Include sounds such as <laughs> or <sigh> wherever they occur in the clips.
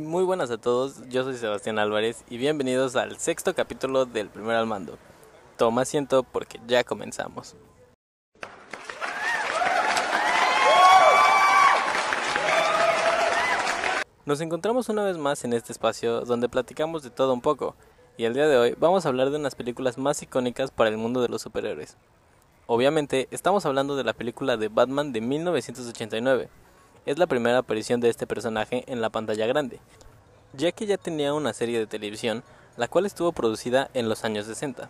Muy buenas a todos, yo soy Sebastián Álvarez y bienvenidos al sexto capítulo del primer al mando. Toma asiento porque ya comenzamos. Nos encontramos una vez más en este espacio donde platicamos de todo un poco, y el día de hoy vamos a hablar de unas películas más icónicas para el mundo de los superhéroes. Obviamente, estamos hablando de la película de Batman de 1989. Es la primera aparición de este personaje en la pantalla grande, ya que ya tenía una serie de televisión, la cual estuvo producida en los años 60.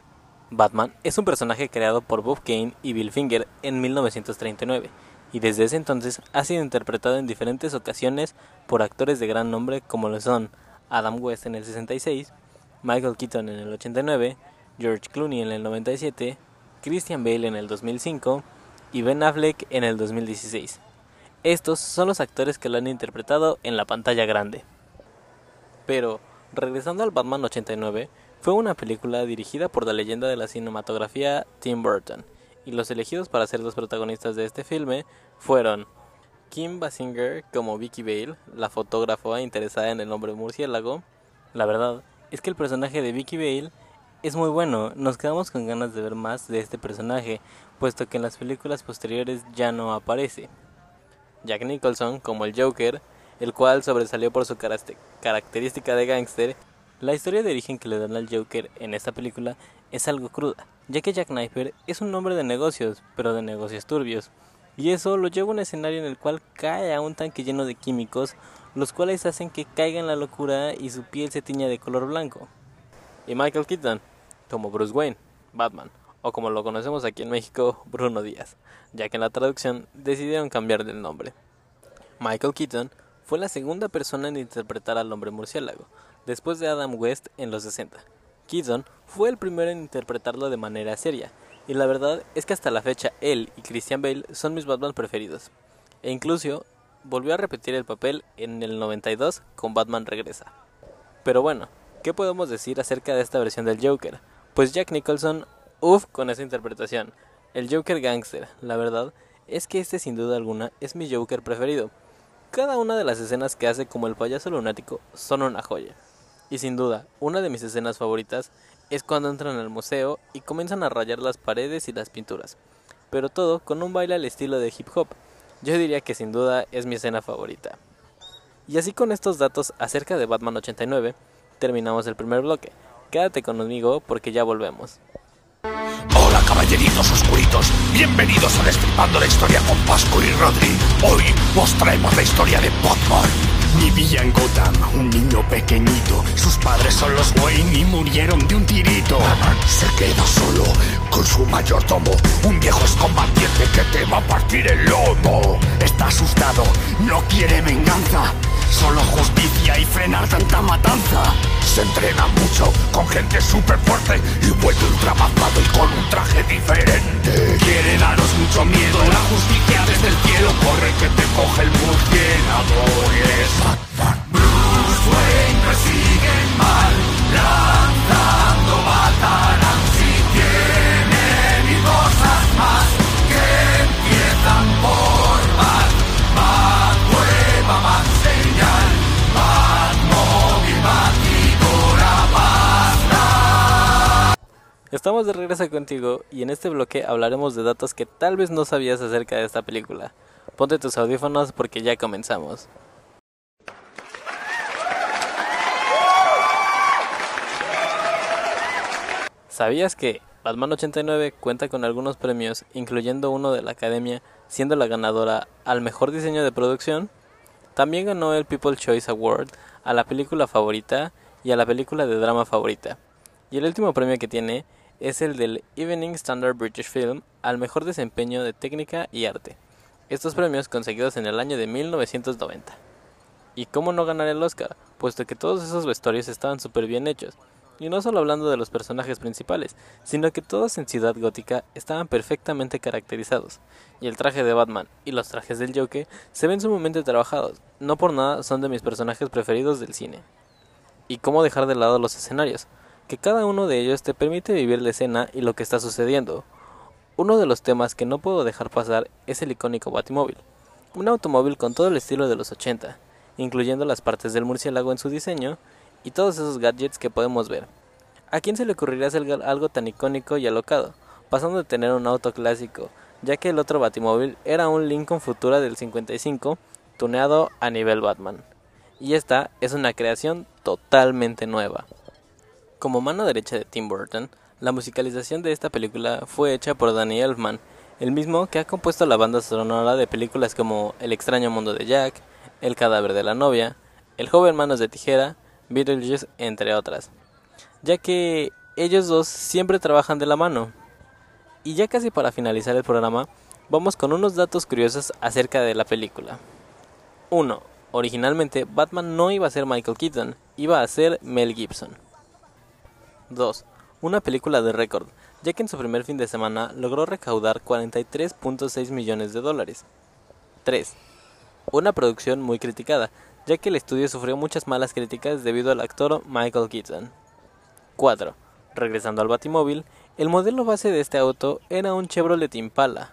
Batman es un personaje creado por Bob Kane y Bill Finger en 1939, y desde ese entonces ha sido interpretado en diferentes ocasiones por actores de gran nombre como lo son Adam West en el 66, Michael Keaton en el 89, George Clooney en el 97, Christian Bale en el 2005 y Ben Affleck en el 2016. Estos son los actores que lo han interpretado en la pantalla grande. Pero, regresando al Batman 89, fue una película dirigida por la leyenda de la cinematografía Tim Burton, y los elegidos para ser los protagonistas de este filme fueron Kim Basinger como Vicky Bale, la fotógrafa interesada en el hombre murciélago. La verdad es que el personaje de Vicky Bale es muy bueno, nos quedamos con ganas de ver más de este personaje, puesto que en las películas posteriores ya no aparece. Jack Nicholson como el Joker, el cual sobresalió por su característica de gángster. La historia de origen que le dan al Joker en esta película es algo cruda, ya que Jack Knifer es un hombre de negocios, pero de negocios turbios, y eso lo lleva a un escenario en el cual cae a un tanque lleno de químicos, los cuales hacen que caiga en la locura y su piel se tiña de color blanco. Y Michael Keaton, como Bruce Wayne, Batman, o como lo conocemos aquí en México, Bruno Díaz, ya que en la traducción decidieron cambiar el nombre. Michael Keaton fue la segunda persona en interpretar al hombre murciélago, después de Adam West en los 60. Keaton fue el primero en interpretarlo de manera seria, y la verdad es que hasta la fecha él y Christian Bale son mis Batman preferidos. E incluso volvió a repetir el papel en el 92 con Batman Regresa. Pero bueno, ¿qué podemos decir acerca de esta versión del Joker? Pues Jack Nicholson, uff con esa interpretación. El Joker Gangster, la verdad es que este sin duda alguna es mi Joker preferido. Cada una de las escenas que hace como el payaso lunático son una joya. Y sin duda, una de mis escenas favoritas es cuando entran al museo y comienzan a rayar las paredes y las pinturas, pero todo con un baile al estilo de hip hop. Yo diría que sin duda es mi escena favorita. Y así con estos datos acerca de Batman 89, terminamos el primer bloque. Quédate conmigo porque ya volvemos. Caballeritos oscuritos, bienvenidos a Destripando la Historia con Pascu y Rodri. Hoy os traemos la historia de Batman. Vivía en Gotham, un niño pequeñito. Sus padres son los Wayne y murieron de un tirito. Batman se queda solo con su mayordomo, un viejo excombatiente que te va a partir el lomo. Está asustado, no quiere venganza, solo justicia y frenar tanta matanza. Se entrena mucho con gente súper fuerte y vuelve ultra mamado y con diferente. Quiere daros mucho miedo, la justicia desde el cielo corre que te coge el murciélago. Estamos de regreso contigo y en este bloque hablaremos de datos que tal vez no sabías acerca de esta película. Ponte tus audífonos porque ya comenzamos. ¿Sabías que Batman 89 cuenta con algunos premios, incluyendo uno de la Academia, siendo la ganadora al mejor diseño de producción? También ganó el People's Choice Award a la película favorita y a la película de drama favorita. Y el último premio que tiene es el del Evening Standard British Film al mejor desempeño de técnica y arte. Estos premios conseguidos en el año de 1990. ¿Y cómo no ganar el Oscar? Puesto que todos esos vestuarios estaban súper bien hechos. Y no solo hablando de los personajes principales, sino que todos en Ciudad Gótica estaban perfectamente caracterizados. Y el traje de Batman y los trajes del Joker se ven sumamente trabajados. No por nada son de mis personajes preferidos del cine. ¿Y cómo dejar de lado los escenarios? Que cada uno de ellos te permite vivir la escena y lo que está sucediendo. Uno de los temas que no puedo dejar pasar es el icónico Batimóvil. Un automóvil con todo el estilo de los 80. incluyendo las partes del murciélago en su diseño y todos esos gadgets que podemos ver. ¿A quién se le ocurriría hacer algo tan icónico y alocado, pasando de tener un auto clásico, ya que el otro Batimóvil era un Lincoln Futura del 55, tuneado a nivel Batman? Y esta es una creación totalmente nueva. Como mano derecha de Tim Burton, la musicalización de esta película fue hecha por Danny Elfman, el mismo que ha compuesto la banda sonora de películas como El extraño mundo de Jack, El cadáver de la novia, El joven manos de tijera, Beetlejuice, entre otras, ya que ellos dos siempre trabajan de la mano. Y ya casi para finalizar el programa, vamos con unos datos curiosos acerca de la película. 1. Originalmente Batman no iba a ser Michael Keaton, iba a ser Mel Gibson. 2. Una película de récord, ya que en su primer fin de semana logró recaudar 43.6 millones de dólares. 3. Una producción muy criticada, ya que el estudio sufrió muchas malas críticas debido al actor Michael Keaton. 4. Regresando al Batimóvil, el modelo base de este auto era un Chevrolet Impala.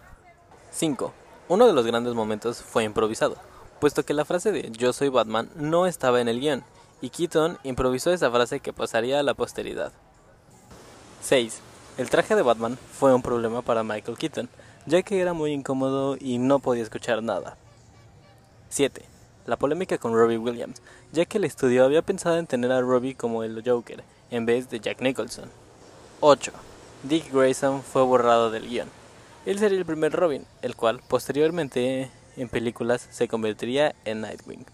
5. Uno de los grandes momentos fue improvisado, puesto que la frase de Yo soy Batman no estaba en el guion, y Keaton improvisó esa frase que pasaría a la posteridad. 6. El traje de Batman fue un problema para Michael Keaton, ya que era muy incómodo y no podía escuchar nada. 7. La polémica con Robbie Williams, ya que el estudio había pensado en tener a Robbie como el Joker, en vez de Jack Nicholson. 8. Dick Grayson fue borrado del guion. Él sería el primer Robin, el cual posteriormente en películas se convertiría en Nightwing.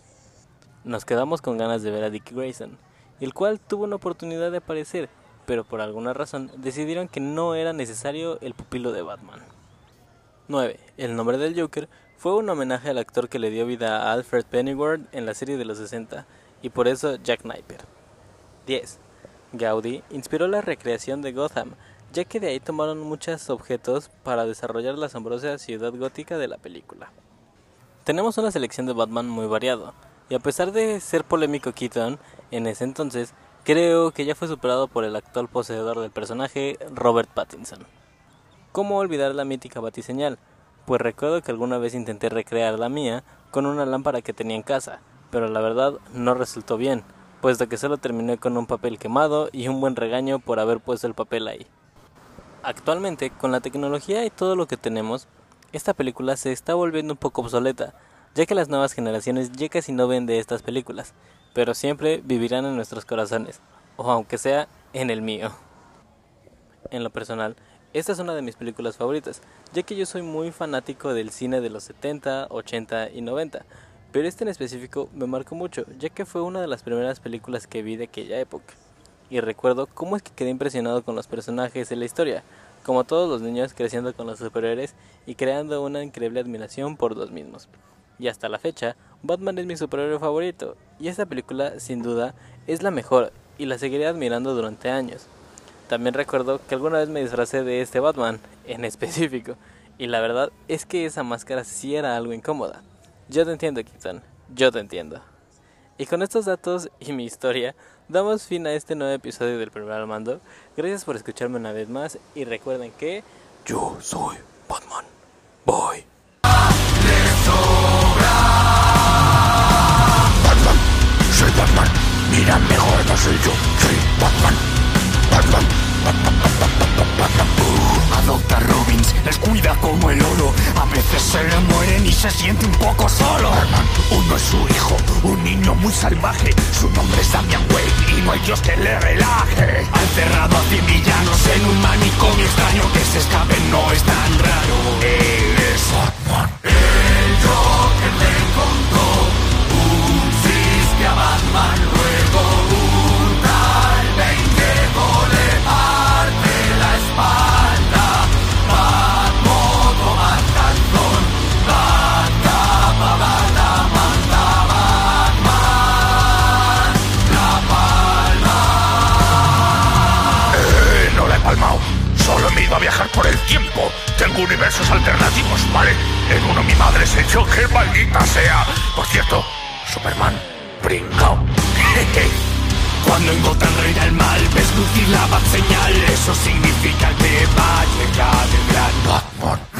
Nos quedamos con ganas de ver a Dick Grayson, el cual tuvo una oportunidad de aparecer pero por alguna razón decidieron que no era necesario el pupilo de Batman. 9. El nombre del Joker fue un homenaje al actor que le dio vida a Alfred Pennyworth en la serie de los 60 y por eso Jack Napier. 10. Gaudí inspiró la recreación de Gotham, ya que de ahí tomaron muchos objetos para desarrollar la asombrosa ciudad gótica de la película. Tenemos una selección de Batman muy variado, y a pesar de ser polémico Keaton en ese entonces, creo que ya fue superado por el actual poseedor del personaje, Robert Pattinson. ¿Cómo olvidar la mítica batiseñal? Pues recuerdo que alguna vez intenté recrear la mía con una lámpara que tenía en casa, pero la verdad no resultó bien, puesto que solo terminé con un papel quemado y un buen regaño por haber puesto el papel ahí. Actualmente, con la tecnología y todo lo que tenemos, esta película se está volviendo un poco obsoleta, ya que las nuevas generaciones ya casi no ven de estas películas, pero siempre vivirán en nuestros corazones, o aunque sea en el mío. En lo personal, esta es una de mis películas favoritas, ya que yo soy muy fanático del cine de los 70, 80 y 90, pero este en específico me marcó mucho, ya que fue una de las primeras películas que vi de aquella época. Y recuerdo cómo es que quedé impresionado con los personajes de la historia, como todos los niños creciendo con los superhéroes y creando una increíble admiración por los mismos. Y hasta la fecha, Batman es mi superhéroe favorito, y esta película, sin duda, es la mejor, y la seguiré admirando durante años. También recuerdo que alguna vez me disfracé de este Batman, en <laughs> específico, y la verdad es que esa máscara sí era algo incómoda. Yo te entiendo, Keaton, yo te entiendo. Y con estos datos y mi historia, damos fin a este nuevo episodio del primer al mando. Gracias por escucharme una vez más y recuerden que yo soy Batman. Bye. Mira, mejor no soy yo, soy Batman. Batman. adopta Robins, les cuida como el oro. A veces se le mueren y se siente un poco solo. Batman, uno es su hijo, un niño muy salvaje. Su nombre es Damian Wayne y no hay Dios que le relaje. Han cerrado a cien villanos en un manicomio extraño que se escape no es tan raro. Él es Batman. Tengo universos alternativos, ¿vale? En uno mi madre se echó que maldita sea. Por cierto, Superman pringao. <laughs> Cuando en Gotham reina el mal, ves lucir la bat señal, eso significa que va a llegar el gran Batman.